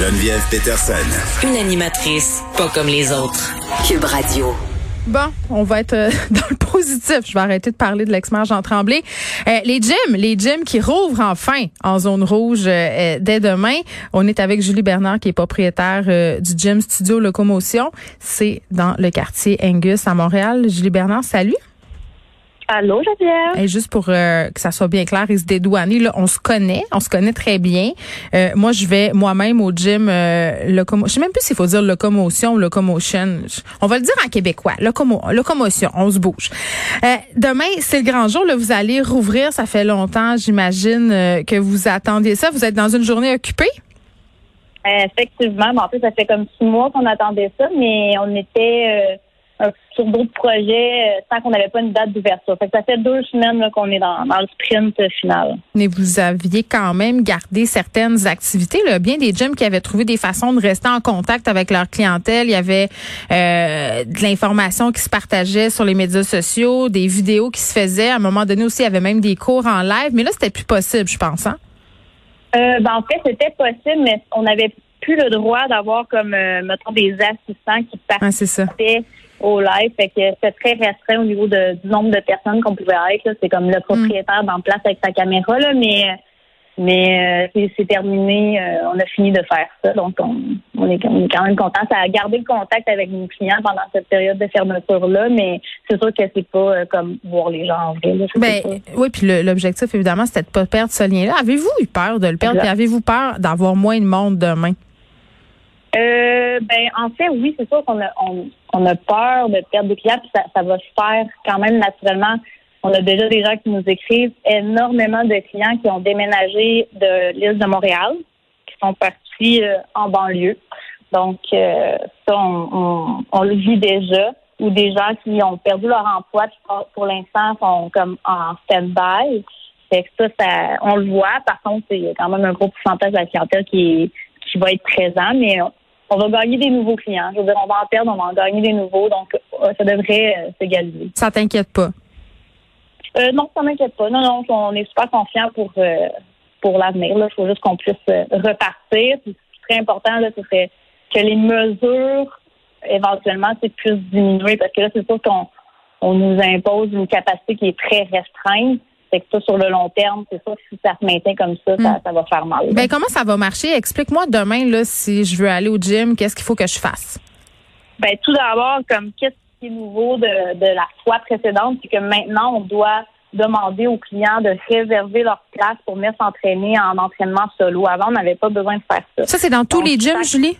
Geneviève Peterson. Une animatrice pas comme les autres. Cube Radio. Bon, on va être euh, dans le positif. Je vais arrêter de parler de l'ex-maire Jean Tremblay. Euh, les gyms, les gyms qui rouvrent enfin en zone rouge euh, dès demain. On est avec Julie Bernard qui est propriétaire du gym Studio Locomotion. C'est dans le quartier Angus à Montréal. Julie Bernard, salut. Allô, Geneviève? Et juste pour euh, que ça soit bien clair et se dédouaner, là, on se connaît, on se connaît très bien. Euh, moi, je vais moi-même au gym euh, locomo. Je sais même plus s'il faut dire locomotion ou locomotion. On va le dire en québécois. Locomo locomotion, on se bouge. Euh, demain, c'est le grand jour. Là, vous allez rouvrir. Ça fait longtemps, j'imagine, euh, que vous attendiez ça. Vous êtes dans une journée occupée? effectivement. en plus, ça fait comme six mois qu'on attendait ça, mais on était sur d'autres projets euh, sans qu'on n'avait pas une date d'ouverture. ça fait deux semaines qu'on est dans, le sprint final. Mais vous aviez quand même gardé certaines activités. Là. Bien des gyms qui avaient trouvé des façons de rester en contact avec leur clientèle. Il y avait euh, de l'information qui se partageait sur les médias sociaux, des vidéos qui se faisaient. À un moment donné aussi, il y avait même des cours en live. Mais là, c'était plus possible, je pense. Hein? Euh, ben, en fait, c'était possible, mais on n'avait plus le droit d'avoir comme, mettons, des assistants qui participaient. Ah, au live. Fait que c'est très restreint au niveau de, du nombre de personnes qu'on pouvait être. C'est comme le propriétaire en place avec sa caméra, là, mais mais euh, c'est terminé. Euh, on a fini de faire ça. Donc on, on, est, quand même content. Ça a gardé le contact avec nos clients pendant cette période de fermeture-là, mais c'est sûr que c'est pas euh, comme voir les gens en vrai. ben, oui, puis l'objectif, évidemment, c'était de pas perdre ce lien-là. Avez-vous eu peur de le perdre? Avez-vous peur d'avoir moins de monde demain? Euh, ben, en fait, oui, c'est sûr qu'on a, on, a peur de perdre des clients, puis ça, ça va se faire quand même naturellement. On a déjà des gens qui nous écrivent, énormément de clients qui ont déménagé de l'île de Montréal, qui sont partis euh, en banlieue. Donc, euh, ça, on, on, le vit déjà. Ou des gens qui ont perdu leur emploi, qui pour l'instant sont comme en stand-by. Fait que ça, ça, on le voit. Par contre, c'est quand même un gros pourcentage de la clientèle qui, qui va être présent, mais on va gagner des nouveaux clients. Je veux dire, on va en perdre, on va en gagner des nouveaux, donc euh, ça devrait euh, s'égaliser. Ça t'inquiète pas? Euh, non, ça m'inquiète pas. Non, non, on est super confiants pour pour l'avenir. Il faut juste qu'on puisse repartir. Ce qui serait important, là, ce serait que les mesures éventuellement puissent diminuer parce que là, c'est sûr qu'on on nous impose une capacité qui est très restreinte. C'est que ça, sur le long terme, c'est ça, si ça se maintient comme ça, ça, hmm. va faire mal. Ben, comment ça va marcher? Explique-moi demain, là, si je veux aller au gym, qu'est-ce qu'il faut que je fasse? Ben, tout d'abord, comme qu'est-ce qui est nouveau de, de la fois précédente, c'est que maintenant, on doit demander aux clients de réserver leur place pour venir s'entraîner en entraînement solo. Avant, on n'avait pas besoin de faire ça. Ça, c'est dans tous les gyms, Julie?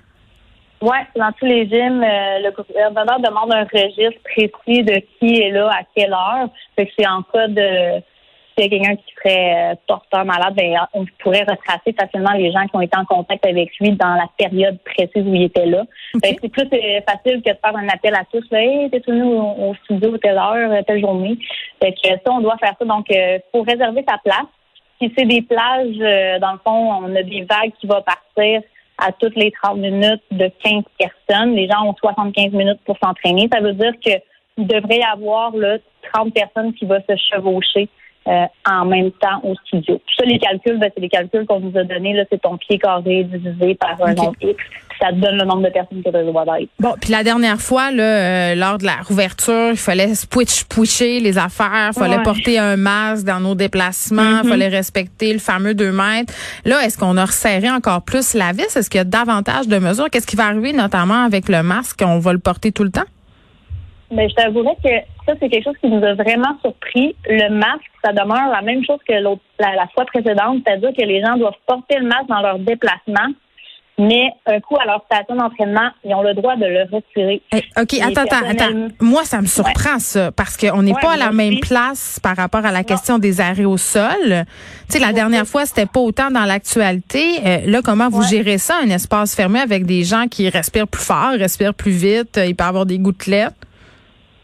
Oui, dans tous les gyms, euh, le gouverneur demande un registre précis de qui est là à quelle heure. Fait que c'est en cas de s'il y a quelqu'un qui serait euh, porteur malade, ben, on pourrait retracer facilement les gens qui ont été en contact avec lui dans la période précise où il était là. Ben, c'est plus euh, facile que de faire un appel à tous. Là, hey, t'es venu au, studio telle heure, telle journée. Fait que ça, on doit faire ça. Donc, il euh, faut réserver sa place. Si c'est des plages, dans le fond, on a des vagues qui vont partir à toutes les 30 minutes de 15 personnes. Les gens ont 75 minutes pour s'entraîner. Ça veut dire que il devrait y avoir là, 30 personnes qui vont se chevaucher euh, en même temps au studio. Ça, les calculs, ben, c'est les calculs qu'on nous a donnés. Là, c'est ton pied carré divisé par un nombre X. Ça te donne le nombre de personnes que tu dois être. Bon, puis la dernière fois, là, euh, lors de la rouverture, il fallait switch pusher les affaires, il fallait porter un masque dans nos déplacements, il mm-hmm. fallait respecter le fameux 2 mètres. Là, est-ce qu'on a resserré encore plus la vis? Est-ce qu'il y a davantage de mesures? Qu'est-ce qui va arriver notamment avec le masque? On va le porter tout le temps? Mais je t'avouerais que ça, c'est quelque chose qui nous a vraiment surpris. Le masque, ça demeure la même chose que l'autre, la, fois précédente, c'est-à-dire que les gens doivent porter le masque dans leur déplacement. mais un coup à leur station d'entraînement, ils ont le droit de le retirer. OK, attends, attends, attends. Moi, ça me surprend, ça, parce qu'on n'est pas à la même place par rapport à la question des arrêts au sol. Tu sais, la dernière fois, c'était pas autant dans l'actualité. Euh, là, comment vous gérez ça, un espace fermé avec des gens qui respirent plus fort, respirent plus vite, euh, il peut avoir des gouttelettes?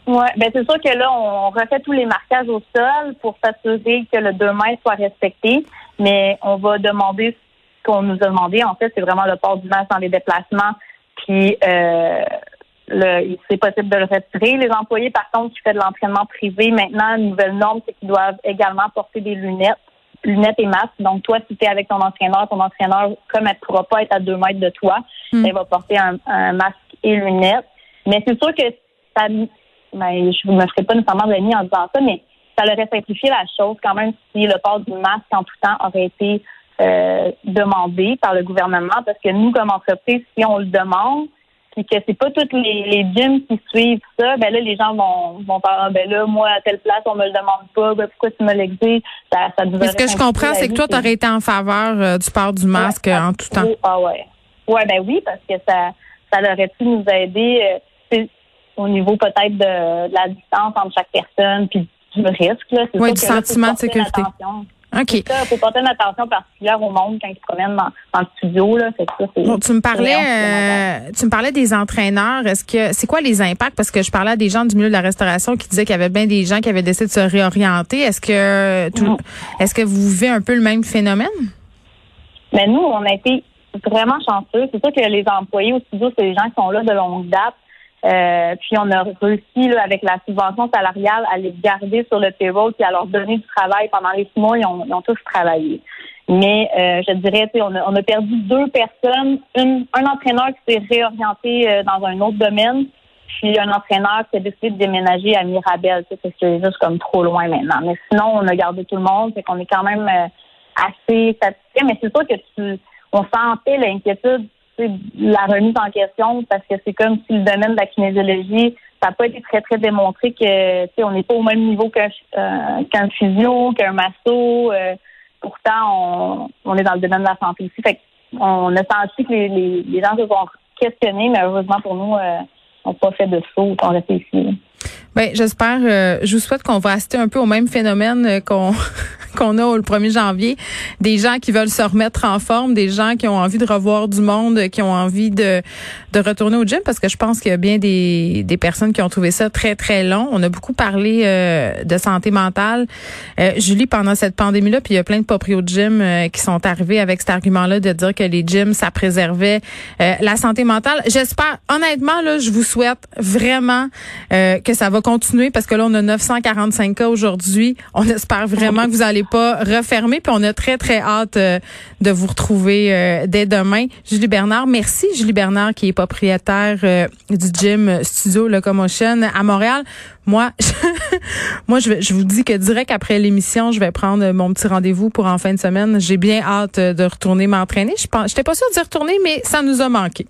Oui, ben c'est sûr que là, on refait tous les marquages au sol pour s'assurer que le 2 mètres soit respecté, mais on va demander ce qu'on nous a demandé. En fait, c'est vraiment le port du masque dans les déplacements, puis euh, le, c'est possible de le retirer. Les employés, par contre, qui font de l'entraînement privé, maintenant, une nouvelle norme, c'est qu'ils doivent également porter des lunettes, lunettes et masques. Donc, toi, si tu es avec ton entraîneur, ton entraîneur, comme elle ne pourra pas être à deux mètres de toi, hmm. elle va porter un, un masque et lunettes. Mais c'est sûr que ça ben, je ne me ferai pas nécessairement de en disant ça, mais ça aurait simplifié la chose quand même si le port du masque en tout temps aurait été euh, demandé par le gouvernement, parce que nous, comme entreprise, si on le demande, puis que c'est pas tous les, les gyms qui suivent ça, ben là, les gens vont, vont faire, ah, ben là, moi, à telle place, on me le demande pas, ben pourquoi tu me l'exiges? Ça, ça Ce que je comprends, c'est que toi, tu aurais été en faveur euh, du port du masque en tout temps. Ah ouais. Ouais, ben oui, parce que ça, ça aurait pu nous aider. Euh, au niveau peut-être de, la distance entre chaque personne, puis du risque. Là. Oui, du sentiment de sécurité. OK. Il faut porter une attention particulière au monde quand ils se promènent dans, dans le studio. Là. bon, tu me parlais euh, tu me parlais des entraîneurs. Est-ce que c'est quoi les impacts? Parce que je parlais à des gens du milieu de la restauration qui disaient qu'il y avait bien des gens qui avaient décidé de se réorienter. Est-ce que tout, est-ce que vous vivez un peu le même phénomène? Mais nous, on a été vraiment chanceux. C'est sûr que les employés au studio, c'est des gens qui sont là de longue date. Euh, puis on a réussi là, avec la subvention salariale à les garder sur le payroll et à leur donner du travail pendant les six mois. Ils ont, ils ont tous travaillé. Mais euh, je dirais, on a, on a perdu deux personnes. Une, un entraîneur qui s'est réorienté euh, dans un autre domaine, puis un entraîneur qui a décidé de déménager à Mirabel. Tu sais, c'est juste comme trop loin maintenant. Mais sinon, on a gardé tout le monde. C'est qu'on est quand même assez satisfait. Mais c'est sûr que tu on sentait l'inquiétude la remise en question parce que c'est comme si le domaine de la kinésiologie, ça n'a pas été très, très démontré que on n'est pas au même niveau qu'un euh, qu'un physio, qu'un masso. Euh, pourtant, on, est dans le domaine de la santé ici. Fait on a senti que les, les, gens se sont questionnés, mais heureusement pour nous, euh, on n'a pas fait de saut, on reste ici. Ben, j'espère, je vous souhaite qu'on va assister un peu au même phénomène qu'on qu'on a le 1er janvier, des gens qui veulent se remettre en forme, des gens qui ont envie de revoir du monde, qui ont envie de, de retourner au gym, parce que je pense qu'il y a bien des, des personnes qui ont trouvé ça très, très long. On a beaucoup parlé euh, de santé mentale. Euh, Julie, pendant cette pandémie-là, puis il y a plein de proprios de gym euh, qui sont arrivés avec cet argument-là de dire que les gyms, ça préservait la santé mentale. J'espère, honnêtement, là, je vous souhaite vraiment que ça va continuer, parce que là, on a 945 cas aujourd'hui. On espère vraiment que vous allez pas refermer. Puis on a très, très hâte euh, de vous retrouver euh, dès demain. Julie Bernard, merci. Julie Bernard, qui est propriétaire euh, du gym Studio Locomotion à Montréal. Moi, je, moi, je, je vous dis que direct après l'émission, je vais prendre mon petit rendez-vous pour en fin de semaine. J'ai bien hâte de retourner m'entraîner. Je n'étais pas sûre d'y retourner, mais ça nous a manqué.